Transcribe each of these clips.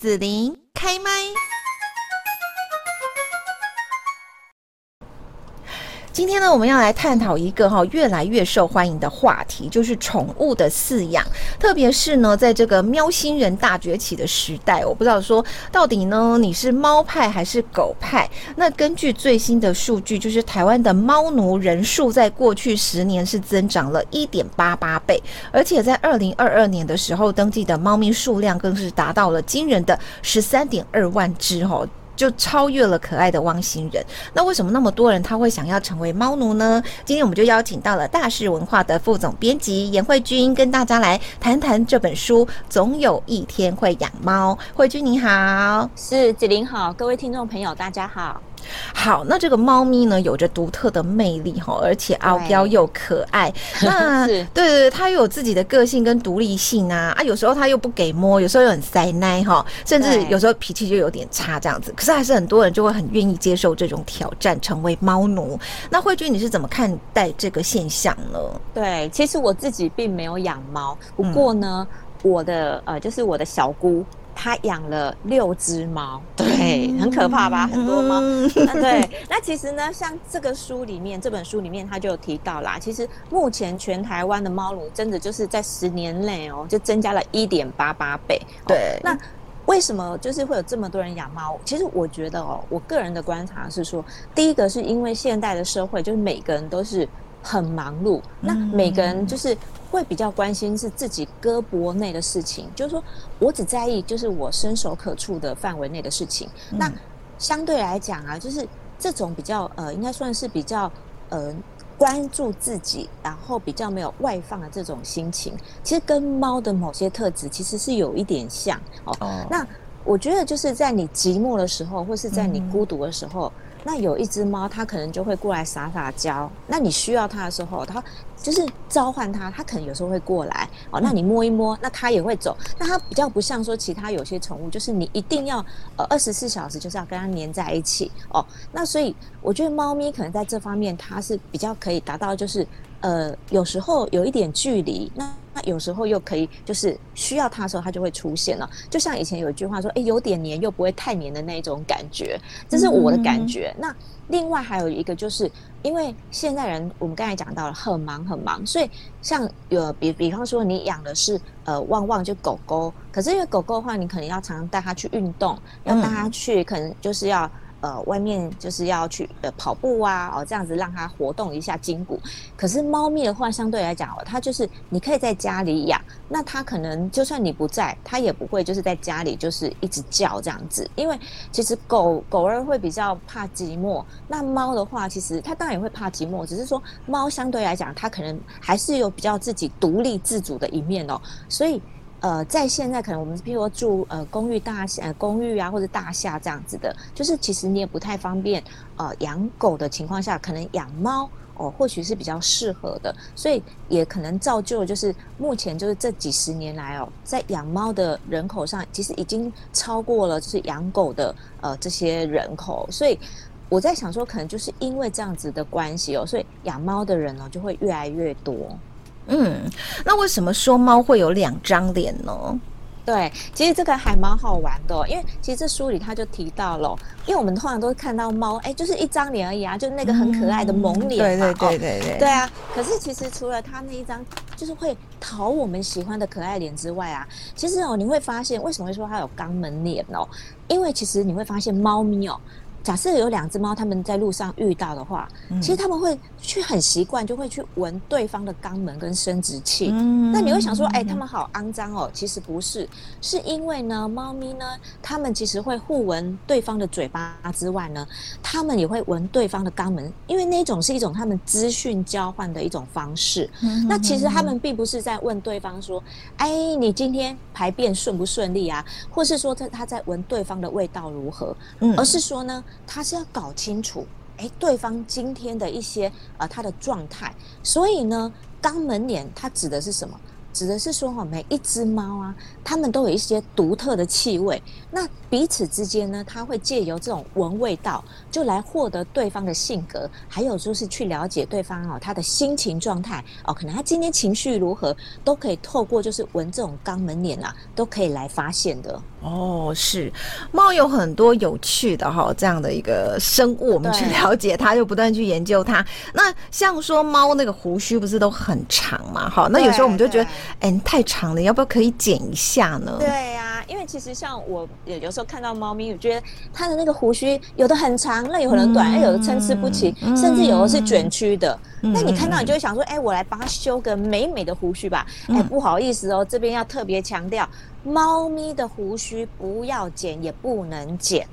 子琳开麦。今天呢，我们要来探讨一个哈越来越受欢迎的话题，就是宠物的饲养。特别是呢，在这个喵星人大崛起的时代，我不知道说到底呢，你是猫派还是狗派？那根据最新的数据，就是台湾的猫奴人数在过去十年是增长了一点八八倍，而且在二零二二年的时候，登记的猫咪数量更是达到了惊人的十三点二万只哦。就超越了可爱的汪星人。那为什么那么多人他会想要成为猫奴呢？今天我们就邀请到了大是文化的副总编辑严慧君，跟大家来谈谈这本书《总有一天会养猫》。慧君你好，是子林好，各位听众朋友大家好。好，那这个猫咪呢，有着独特的魅力哈，而且傲娇又可爱。那对对对，它又有自己的个性跟独立性啊啊，有时候它又不给摸，有时候又很塞奶哈，甚至有时候脾气就有点差这样子。可是还是很多人就会很愿意接受这种挑战，成为猫奴。那慧君你是怎么看待这个现象呢？对，其实我自己并没有养猫，不过呢，嗯、我的呃，就是我的小姑。他养了六只猫，对，很可怕吧？很多猫。对，那其实呢，像这个书里面，这本书里面他就有提到啦。其实目前全台湾的猫奴真的就是在十年内哦，就增加了一点八八倍。对，那为什么就是会有这么多人养猫？其实我觉得哦，我个人的观察是说，第一个是因为现代的社会，就是每个人都是。很忙碌，那每个人就是会比较关心是自己胳膊内的事情，就是说我只在意就是我伸手可触的范围内的事情。那相对来讲啊，就是这种比较呃，应该算是比较呃关注自己，然后比较没有外放的这种心情，其实跟猫的某些特质其实是有一点像哦。那我觉得就是在你寂寞的时候，或是在你孤独的时候。那有一只猫，它可能就会过来撒撒娇。那你需要它的时候，它就是召唤它，它可能有时候会过来哦。那你摸一摸，那它也会走。那它比较不像说其他有些宠物，就是你一定要呃二十四小时就是要跟它黏在一起哦。那所以我觉得猫咪可能在这方面它是比较可以达到，就是呃有时候有一点距离。那那有时候又可以，就是需要它的时候，它就会出现了。就像以前有一句话说：“哎，有点黏又不会太黏的那一种感觉。”这是我的感觉。嗯、那另外还有一个，就是因为现代人，我们刚才讲到了很忙很忙，所以像有比比方说你养的是呃旺旺就狗狗，可是因为狗狗的话，你可能要常常带它去运动，要带它去，可能就是要。呃，外面就是要去呃跑步啊，哦，这样子让它活动一下筋骨。可是猫咪的话，相对来讲哦，它就是你可以在家里养，那它可能就算你不在，它也不会就是在家里就是一直叫这样子。因为其实狗狗儿会比较怕寂寞，那猫的话，其实它当然也会怕寂寞，只是说猫相对来讲，它可能还是有比较自己独立自主的一面哦，所以。呃，在现在可能我们譬如说住呃公寓大厦、呃、公寓啊或者大厦这样子的，就是其实你也不太方便呃养狗的情况下，可能养猫哦或许是比较适合的，所以也可能造就就是目前就是这几十年来哦，在养猫的人口上，其实已经超过了就是养狗的呃这些人口，所以我在想说，可能就是因为这样子的关系哦，所以养猫的人呢就会越来越多。嗯，那为什么说猫会有两张脸呢？对，其实这个还蛮好玩的，因为其实这书里他就提到了，因为我们通常都看到猫，哎，就是一张脸而已啊，就那个很可爱的萌脸嘛，对对对对对，对啊。可是其实除了它那一张就是会讨我们喜欢的可爱脸之外啊，其实哦，你会发现为什么会说它有肛门脸哦？因为其实你会发现猫咪哦。假设有两只猫，他们在路上遇到的话，嗯、其实他们会去很习惯，就会去闻对方的肛门跟生殖器。嗯、那你会想说，哎、欸，他们好肮脏哦。其实不是，是因为呢，猫咪呢，它们其实会互闻对方的嘴巴之外呢，它们也会闻对方的肛门，因为那种是一种它们资讯交换的一种方式。嗯、那其实它们并不是在问对方说，哎，你今天排便顺不顺利啊？或是说他他在闻对方的味道如何？嗯、而是说呢。他是要搞清楚，哎，对方今天的一些呃他的状态，所以呢，肛门脸它指的是什么？指的是说哈，每一只猫啊，它们都有一些独特的气味。那彼此之间呢，它会借由这种闻味道，就来获得对方的性格，还有就是去了解对方哦，他的心情状态哦，可能他今天情绪如何，都可以透过就是闻这种肛门脸啊，都可以来发现的。哦，是猫有很多有趣的哈，这样的一个生物，我们去了解它，就不断去研究它。那像说猫那个胡须不是都很长嘛？哈，那有时候我们就觉得，哎、欸，太长了，要不要可以剪一下呢？对呀、啊，因为其实像我有有时候看到猫咪，我觉得它的那个胡须有的很长，那有可能短，哎、嗯，有的参差不齐，嗯、甚至有的是卷曲的。嗯、那你看到你就会想说，哎、欸，我来帮它修个美美的胡须吧。哎、欸，不好意思哦，这边要特别强调，猫咪的胡须不要剪，也不能剪。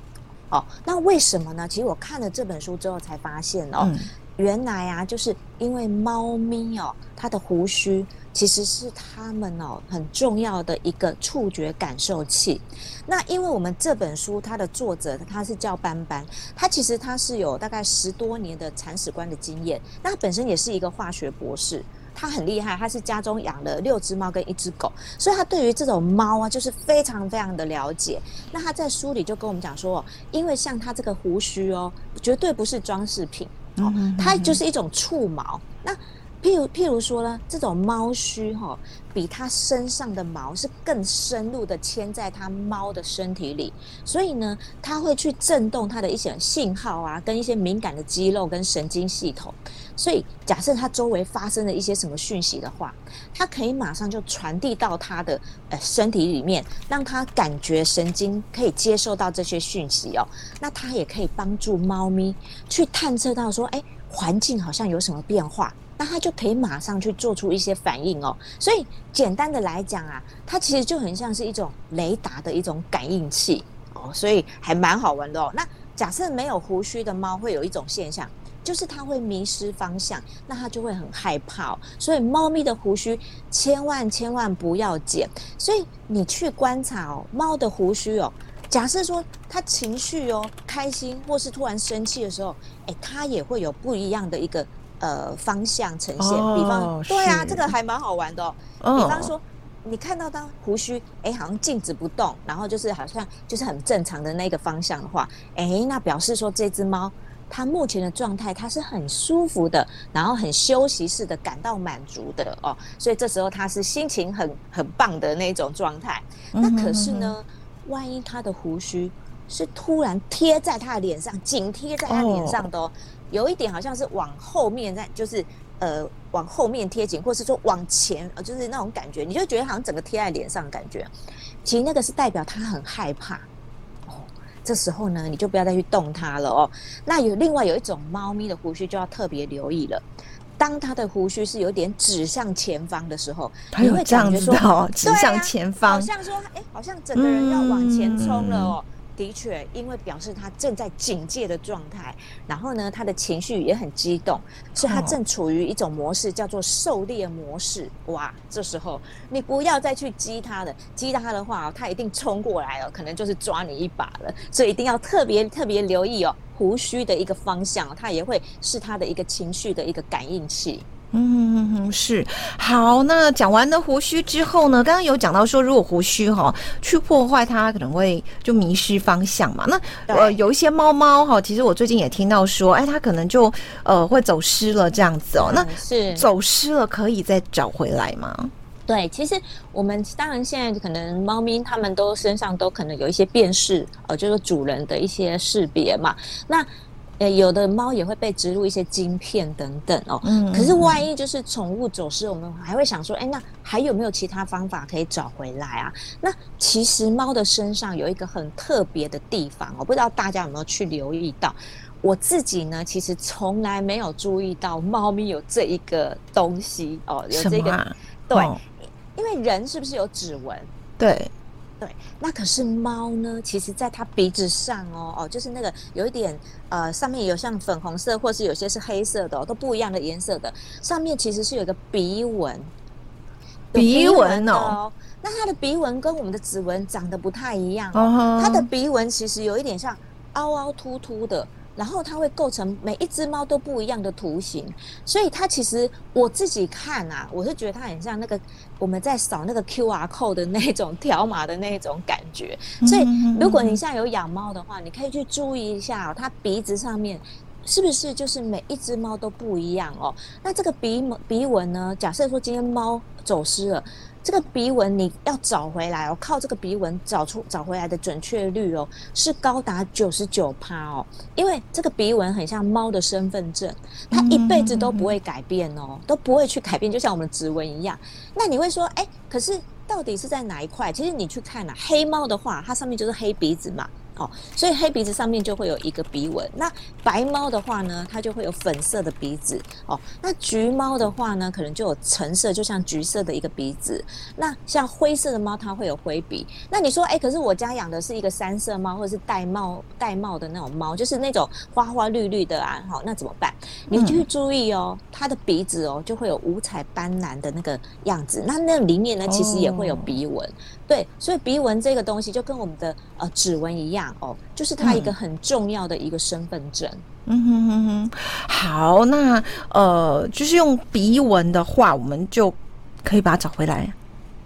哦，那为什么呢？其实我看了这本书之后才发现哦。嗯原来啊，就是因为猫咪哦，它的胡须其实是它们哦很重要的一个触觉感受器。那因为我们这本书它的作者他是叫斑斑，他其实他是有大概十多年的铲屎官的经验，那本身也是一个化学博士，他很厉害，他是家中养了六只猫跟一只狗，所以他对于这种猫啊就是非常非常的了解。那他在书里就跟我们讲说，因为像他这个胡须哦，绝对不是装饰品。哦，它就是一种触毛。那譬如譬如说呢，这种猫须哈、哦，比它身上的毛是更深入的牵在它猫的身体里，所以呢，它会去震动它的一些信号啊，跟一些敏感的肌肉跟神经系统。所以假设它周围发生了一些什么讯息的话，它可以马上就传递到它的呃身体里面，让它感觉神经可以接受到这些讯息哦。那它也可以帮助猫咪去探测到说，哎，环境好像有什么变化，那它就可以马上去做出一些反应哦。所以简单的来讲啊，它其实就很像是一种雷达的一种感应器哦，所以还蛮好玩的哦。那假设没有胡须的猫，会有一种现象。就是它会迷失方向，那它就会很害怕哦。所以猫咪的胡须千万千万不要剪。所以你去观察哦，猫的胡须哦，假设说它情绪哦开心或是突然生气的时候，哎，它也会有不一样的一个呃方向呈现。比方，对啊，这个还蛮好玩的哦。比方说，你看到当胡须哎好像静止不动，然后就是好像就是很正常的那个方向的话，哎，那表示说这只猫。它目前的状态，他是很舒服的，然后很休息式的感到满足的哦，所以这时候他是心情很很棒的那种状态。那可是呢，万一他的胡须是突然贴在他的脸上，紧贴在他脸上的哦，有一点好像是往后面在，就是呃往后面贴紧，或是说往前，呃就是那种感觉，你就觉得好像整个贴在脸上的感觉，其实那个是代表他很害怕。这时候呢，你就不要再去动它了哦。那有另外有一种猫咪的胡须就要特别留意了。当它的胡须是有点指向前方的时候，你会感觉说哦，指向前方，好像说，哎，好像整个人要往前冲了哦。的确，因为表示他正在警戒的状态，然后呢，他的情绪也很激动，所以他正处于一种模式，叫做狩猎模式。哇，这时候你不要再去激他了，激他的话，他一定冲过来了，可能就是抓你一把了。所以一定要特别特别留意哦，胡须的一个方向，它也会是他的一个情绪的一个感应器。嗯嗯是好。那讲完了胡须之后呢，刚刚有讲到说，如果胡须哈去破坏它，可能会就迷失方向嘛。那呃，有一些猫猫哈，其实我最近也听到说，哎，它可能就呃会走失了这样子哦。那是走失了，可以再找回来吗？对，其实我们当然现在可能猫咪它们都身上都可能有一些辨识，呃，就是主人的一些识别嘛。那诶，有的猫也会被植入一些晶片等等哦。嗯。可是万一就是宠物走失，我们还会想说，哎，那还有没有其他方法可以找回来啊？那其实猫的身上有一个很特别的地方我，不知道大家有没有去留意到？我自己呢，其实从来没有注意到猫咪有这一个东西哦，有这个。啊、对、哦，因为人是不是有指纹？对。对，那可是猫呢？其实，在它鼻子上哦哦，就是那个有一点呃，上面有像粉红色，或是有些是黑色的，哦，都不一样的颜色的。上面其实是有一个鼻纹，鼻纹哦。那它的鼻纹跟我们的指纹长得不太一样哦。Uh -huh. 它的鼻纹其实有一点像凹凹凸凸的，然后它会构成每一只猫都不一样的图形，所以它其实我自己看啊，我是觉得它很像那个我们在扫那个 QR code 的那种条码的那种感觉。所以如果你现在有养猫的话，你可以去注意一下哦，它鼻子上面是不是就是每一只猫都不一样哦？那这个鼻鼻纹呢？假设说今天猫走失了。这个鼻纹你要找回来哦，靠这个鼻纹找出找回来的准确率哦，是高达九十九趴哦。因为这个鼻纹很像猫的身份证，它一辈子都不会改变哦，都不会去改变，就像我们的指纹一样。那你会说，哎，可是到底是在哪一块？其实你去看啊，黑猫的话，它上面就是黑鼻子嘛。哦，所以黑鼻子上面就会有一个鼻纹。那白猫的话呢，它就会有粉色的鼻子。哦，那橘猫的话呢，可能就有橙色，就像橘色的一个鼻子。那像灰色的猫，它会有灰鼻。那你说，哎，可是我家养的是一个三色猫，或者是玳瑁玳瑁的那种猫，就是那种花花绿绿的啊。好，那怎么办？你就去注意哦，它的鼻子哦，就会有五彩斑斓的那个样子。那那里面呢，其实也会有鼻纹。哦。对，所以鼻纹这个东西就跟我们的呃指纹一样哦，就是他一个很重要的一个身份证。嗯哼哼哼，好，那呃，就是用鼻纹的话，我们就可以把它找回来。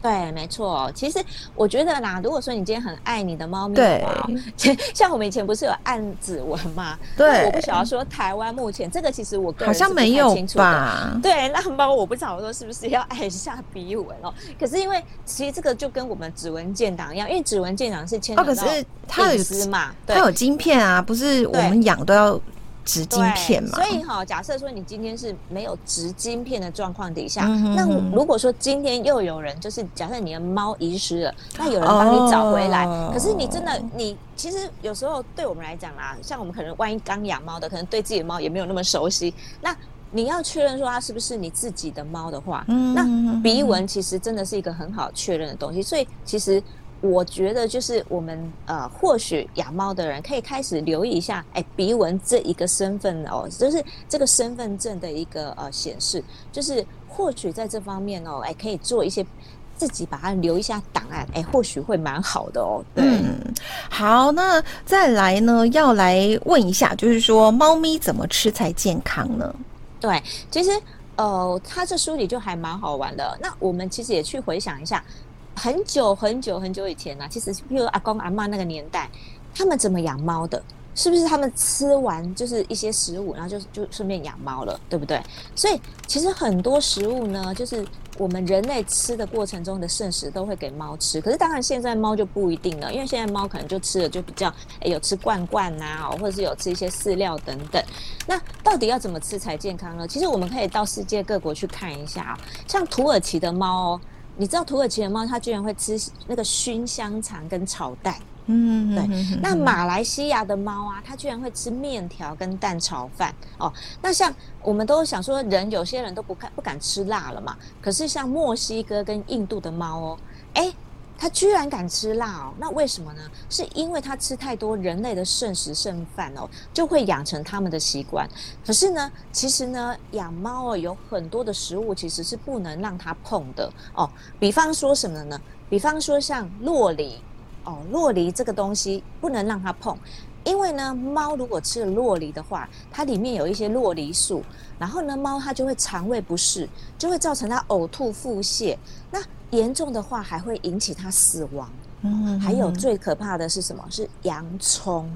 对，没错。其实我觉得啦，如果说你今天很爱你的猫咪的话，对，像我们以前不是有按指纹吗？对，我不晓得说台湾目前这个其实我个人好像没有吧？对，那猫我不晓得说是不是要按一下鼻纹哦？可是因为其实这个就跟我们指纹建档一样，因为指纹建档是牵扯到隐私嘛，它有晶片啊，不是我们养都要。植晶片嘛，所以哈，假设说你今天是没有植晶片的状况底下，嗯、哼哼。那如果说今天又有人就是假设你的猫遗失了，那有人帮你找回来，哦、可是你真的你其实有时候对我们来讲啦，像我们可能万一刚养猫的，可能对自己的猫也没有那么熟悉，那你要确认说它是不是你自己的猫的话，那鼻纹其实真的是一个很好确认的东西，所以其实。我觉得就是我们呃，或许养猫的人可以开始留意一下，哎，鼻纹这一个身份哦，就是这个身份证的一个呃显示，就是或许在这方面哦，哎，可以做一些自己把它留一下档案，哎，或许会蛮好的哦。对，嗯，好，那再来呢，要来问一下，就是说猫咪怎么吃才健康呢？对，其实呃，它这书里就还蛮好玩的。那我们其实也去回想一下。很久很久很久以前呢、其实比如阿公阿嬷那个年代，他们怎么养猫的？是不是他们吃完就是一些食物，然后就就顺便养猫了，对不对？所以其实很多食物呢，就是我们人类吃的过程中的剩食都会给猫吃。可是当然现在猫就不一定了，因为现在猫可能就吃的就比较诶、有吃罐罐呐、啊，或者是有吃一些饲料等等。那到底要怎么吃才健康呢？其实我们可以到世界各国去看一下啊，像土耳其的猫哦。你知道土耳其的猫，它居然会吃那个熏香肠跟炒蛋。嗯，对。那马来西亚的猫啊，它居然会吃面条跟蛋炒饭。哦，那像我们都想说，人有些人都不敢不敢吃辣了嘛。可是像墨西哥跟印度的猫哦，哎。它居然敢吃辣哦，那为什么呢？是因为它吃太多人类的剩食剩饭哦，就会养成他们的习惯。可是呢，其实呢，养猫哦，有很多的食物其实是不能让它碰的哦。比方说什么呢？比方说像洛梨哦，洛梨这个东西不能让它碰，因为呢，猫如果吃了洛梨的话，它里面有一些洛梨素，然后呢，猫它就会肠胃不适，就会造成它呕吐、腹泻。那严重的话还会引起它死亡。嗯，还有最可怕的是什么？是洋葱。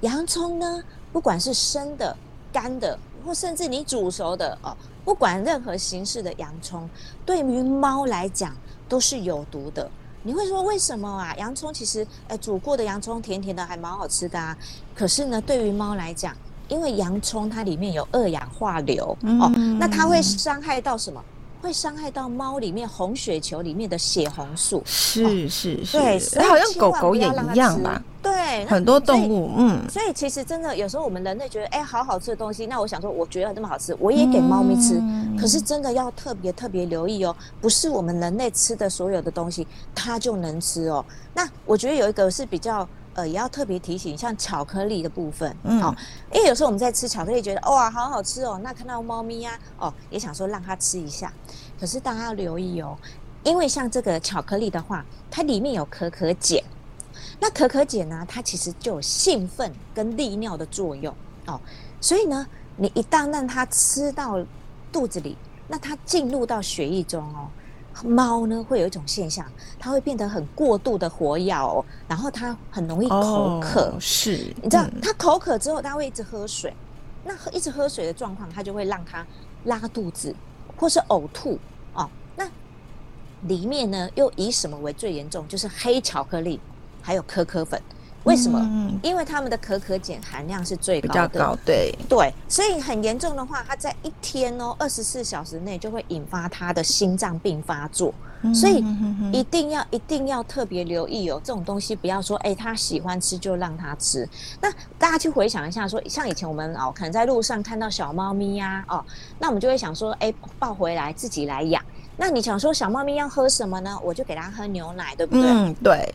洋葱呢，不管是生的、干的，或甚至你煮熟的哦，不管任何形式的洋葱，对于猫来讲都是有毒的。你会说为什么啊？洋葱其实，哎，煮过的洋葱甜甜的，还蛮好吃的啊。可是呢，对于猫来讲，因为洋葱它里面有二氧化硫哦，那它会伤害到什么？会伤害到猫里面红血球里面的血红素，是是是，对，好像狗狗也一样吧？对，很多动物，嗯，所以其实真的有时候我们人类觉得，哎，好好吃的东西，那我想说，我觉得那么好吃，我也给猫咪吃。可是真的要特别特别留意哦，不是我们人类吃的所有的东西它就能吃哦。那我觉得有一个是比较。呃，也要特别提醒，像巧克力的部分，嗯，好，因为有时候我们在吃巧克力，觉得哇，好好吃哦。那看到猫咪呀，哦，也想说让它吃一下。可是大家要留意哦，因为像这个巧克力的话，它里面有可可碱。那可可碱呢，它其实就有兴奋跟利尿的作用。哦。所以呢，你一旦让它吃到肚子里，那它进入到血液中哦。猫呢会有一种现象，它会变得很过度的活跃哦，然后它很容易口渴。哦、是，你知道，它口渴之后，它会一直喝水。那喝一直喝水的状况，它就会让它拉肚子或是呕吐哦。那里面呢，又以什么为最严重？就是黑巧克力，还有可可粉。为什么？嗯、因为他们的可可碱含量是最高的，比较高，对对，所以很严重的话，它在一天哦，二十四小时内就会引发他的心脏病发作，嗯、所以一定要一定要特别留意哦，这种东西不要说，哎，他喜欢吃就让他吃。那大家去回想一下说，说像以前我们哦，可能在路上看到小猫咪呀、啊，哦，那我们就会想说，哎，抱回来自己来养。那你想说小猫咪要喝什么呢？我就给它喝牛奶，对不对？嗯，对。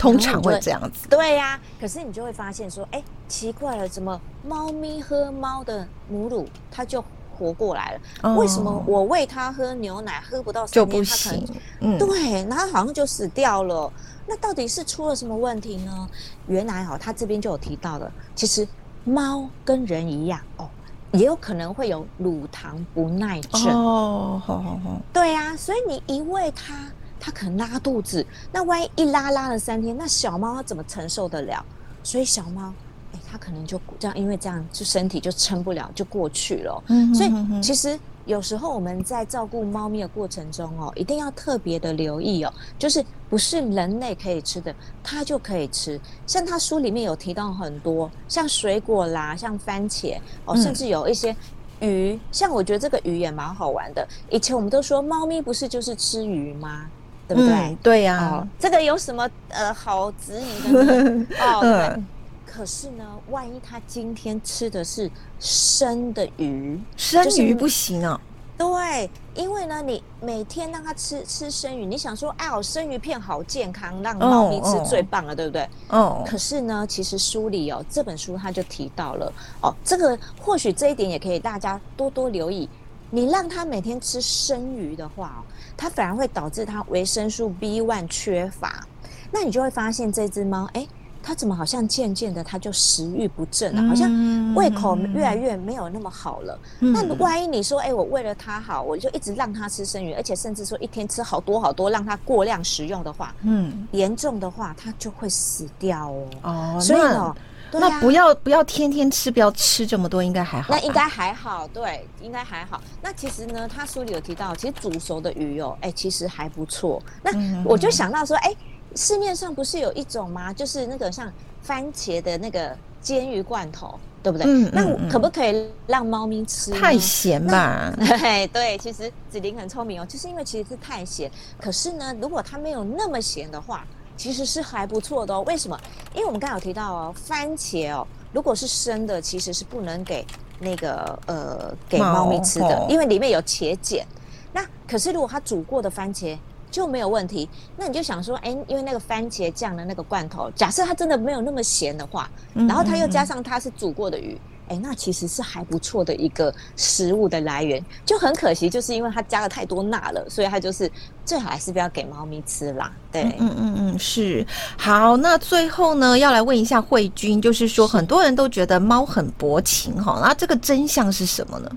通常会这样子，对呀、啊。可是你就会发现说，哎、欸，奇怪了，怎么猫咪喝猫的母乳，它就活过来了？哦、为什么我喂它喝牛奶，喝不到三天，它可能，嗯、对，然后好像就死掉了。那到底是出了什么问题呢？原来哦，它这边就有提到了，其实猫跟人一样哦，也有可能会有乳糖不耐症哦。好好好，对呀、啊，所以你一喂它。它可能拉肚子，那万一一拉拉了三天，那小猫它怎么承受得了？所以小猫，哎，它可能就这样，因为这样就身体就撑不了，就过去了。嗯，所以其实有时候我们在照顾猫咪的过程中哦，一定要特别的留意哦，就是不是人类可以吃的，它就可以吃。像它书里面有提到很多，像水果啦，像番茄哦，甚至有一些鱼，像我觉得这个鱼也蛮好玩的。以前我们都说猫咪不是就是吃鱼吗？对不对？嗯、对呀、啊哦，这个有什么呃好质疑的呢？哦，对。可是呢，万一他今天吃的是生的鱼，生鱼不行啊。对，因为呢，你每天让他吃吃生鱼，你想说，哎呦，生鱼片好健康，让猫咪吃最棒了，哦、对不对？哦。可是呢，其实书里哦，这本书他就提到了哦，这个或许这一点也可以大家多多留意。你让他每天吃生鱼的话，它反而会导致它维生素 B1 缺乏。那你就会发现这只猫，哎，它怎么好像渐渐的它就食欲不振了，好像胃口越来越没有那么好了。那万一你说，哎，我为了它好，我就一直让它吃生鱼，而且甚至说一天吃好多好多，让它过量食用的话，嗯，严重的话它就会死掉哦。哦，所以呢。那不要不要天天吃，不要吃这么多，应该还好。那应该还好，对，应该还好。那其实呢，他书里有提到，其实煮熟的鱼哦，哎，其实还不错。那我就想到说，哎，市面上不是有一种吗？就是那个像番茄的那个煎鱼罐头，对不对？嗯。那可不可以让猫咪吃？太咸吧？对对，其实子琳很聪明哦，就是因为其实是太咸。可是呢，如果它没有那么咸的话。其实是还不错的哦，为什么？因为我们刚才有提到哦，番茄哦，如果是生的，其实是不能给那个呃给猫咪吃的，因为里面有茄碱。那可是如果它煮过的番茄就没有问题。那你就想说，哎，因为那个番茄酱的那个罐头，假设它真的没有那么咸的话，然后它又加上它是煮过的鱼。哎，那其实是还不错的一个食物的来源，就很可惜，就是因为它加了太多钠了，所以它就是最好还是不要给猫咪吃啦。对，嗯嗯嗯，是。好，那最后呢，要来问一下慧君，就是说很多人都觉得猫很薄情哈，那这个真相是什么呢？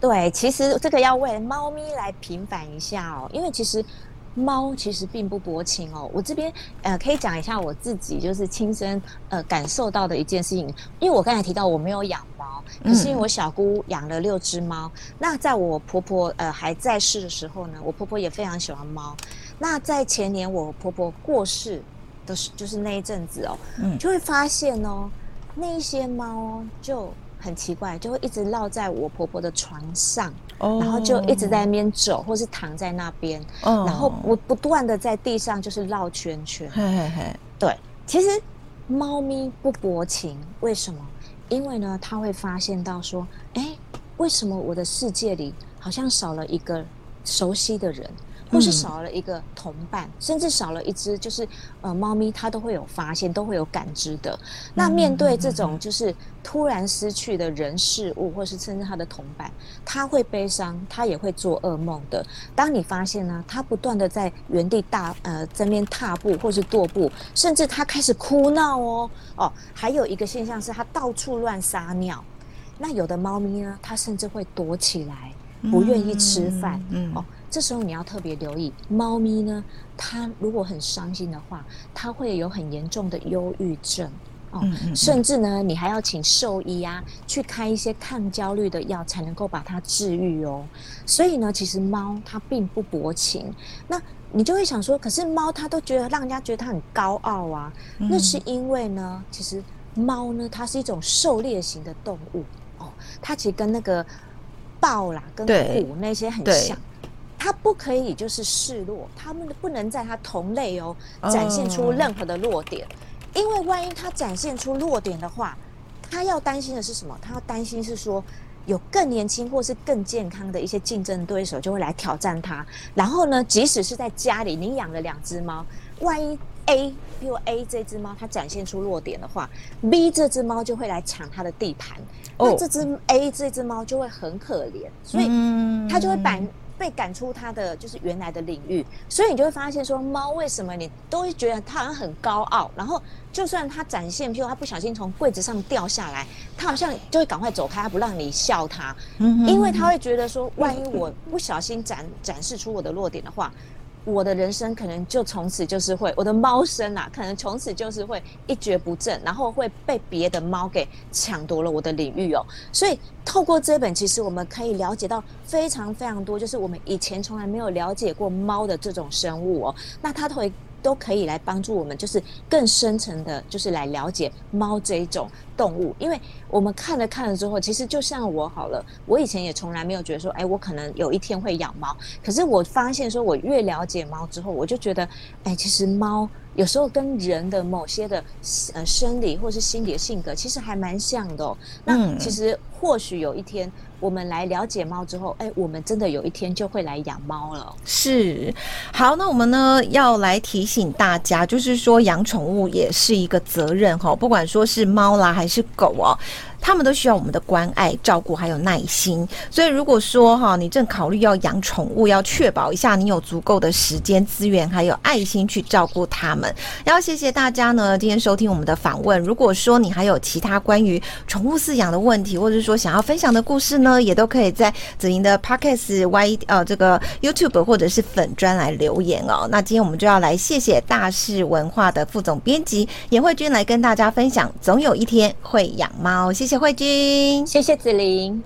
对，其实这个要为猫咪来平反一下哦，因为其实。猫其实并不薄情哦，我这边呃可以讲一下我自己就是亲身呃感受到的一件事情，因为我刚才提到我没有养猫，可是因为我小姑养了六只猫，嗯、那在我婆婆呃还在世的时候呢，我婆婆也非常喜欢猫，那在前年我婆婆过世的时，就是那一阵子哦，嗯，就会发现哦，那一些猫就。很奇怪，就会一直绕在我婆婆的床上，oh. 然后就一直在那边走，或是躺在那边，oh. 然后不不断的在地上就是绕圈圈。嘿嘿嘿，对，其实猫咪不薄情，为什么？因为呢，它会发现到说，哎，为什么我的世界里好像少了一个熟悉的人？或是少了一个同伴，嗯、甚至少了一只，就是呃，猫咪它都会有发现，都会有感知的。那面对这种就是突然失去的人事物，或是甚至它的同伴，它会悲伤，它也会做噩梦的。当你发现呢，它不断的在原地大呃这边踏步，或是踱步，甚至它开始哭闹哦哦，还有一个现象是它到处乱撒尿。那有的猫咪呢，它甚至会躲起来，不愿意吃饭，嗯，嗯哦。这时候你要特别留意，猫咪呢，它如果很伤心的话，它会有很严重的忧郁症哦，甚至呢，你还要请兽医啊去开一些抗焦虑的药，才能够把它治愈哦。所以呢，其实猫它并不薄情，那你就会想说，可是猫它都觉得让人家觉得它很高傲啊，嗯、那是因为呢，其实猫呢，它是一种狩猎型的动物哦，它其实跟那个豹啦、跟虎那些很像。它不可以就是示弱，它们不能在它同类哦展现出任何的弱点，因为万一它展现出弱点的话，它要担心的是什么？它要担心是说有更年轻或是更健康的一些竞争对手就会来挑战它，然后呢，即使是在家里你养了两只猫，万一 A 比如 A 这只猫它展现出弱点的话，B 这只猫就会来抢它的地盘，那这只 A 这只猫就会很可怜，所以它就会把。被赶出它的就是原来的领域，所以你就会发现说，猫为什么你都会觉得它好像很高傲，然后就算它展现，譬如它不小心从柜子上掉下来，它好像就会赶快走开，它不让你笑它，因为它会觉得说，万一我不小心展展示出我的弱点的话。我的人生可能就从此就是会，我的猫生啊，可能从此就是会一蹶不振，然后会被别的猫给抢夺了我的领域哦。所以透过这本，其实我们可以了解到非常非常多，就是我们以前从来没有了解过猫的这种生物哦。那它会。都可以来帮助我们，就是更深层的，就是来了解猫这一种动物。因为我们看了看了之后，其实就像我好了，我以前也从来没有觉得说，哎，我可能有一天会养猫。可是我发现说，我越了解猫之后，我就觉得，哎，其实猫有时候跟人的某些的呃生理或是心理的性格，其实还蛮像的哦。那其实或许有一天。我们来了解猫之后，哎，我们真的有一天就会来养猫了。是，好，那我们呢要来提醒大家，就是说养宠物也是一个责任哈，不管说是猫啦还是狗哦。他们都需要我们的关爱、照顾，还有耐心。所以，如果说哈，你正考虑要养宠物，要确保一下你有足够的时间、资源，还有爱心去照顾他们。然后，谢谢大家呢，今天收听我们的访问。如果说你还有其他关于宠物饲养的问题，或者说想要分享的故事呢，也都可以在子莹的 Podcast Y 呃这个 YouTube 或者是粉专来留言哦。那今天我们就要来谢谢大是文化的副总编辑严慧君来跟大家分享，总有一天会养猫。谢。谢谢慧君，谢谢子玲。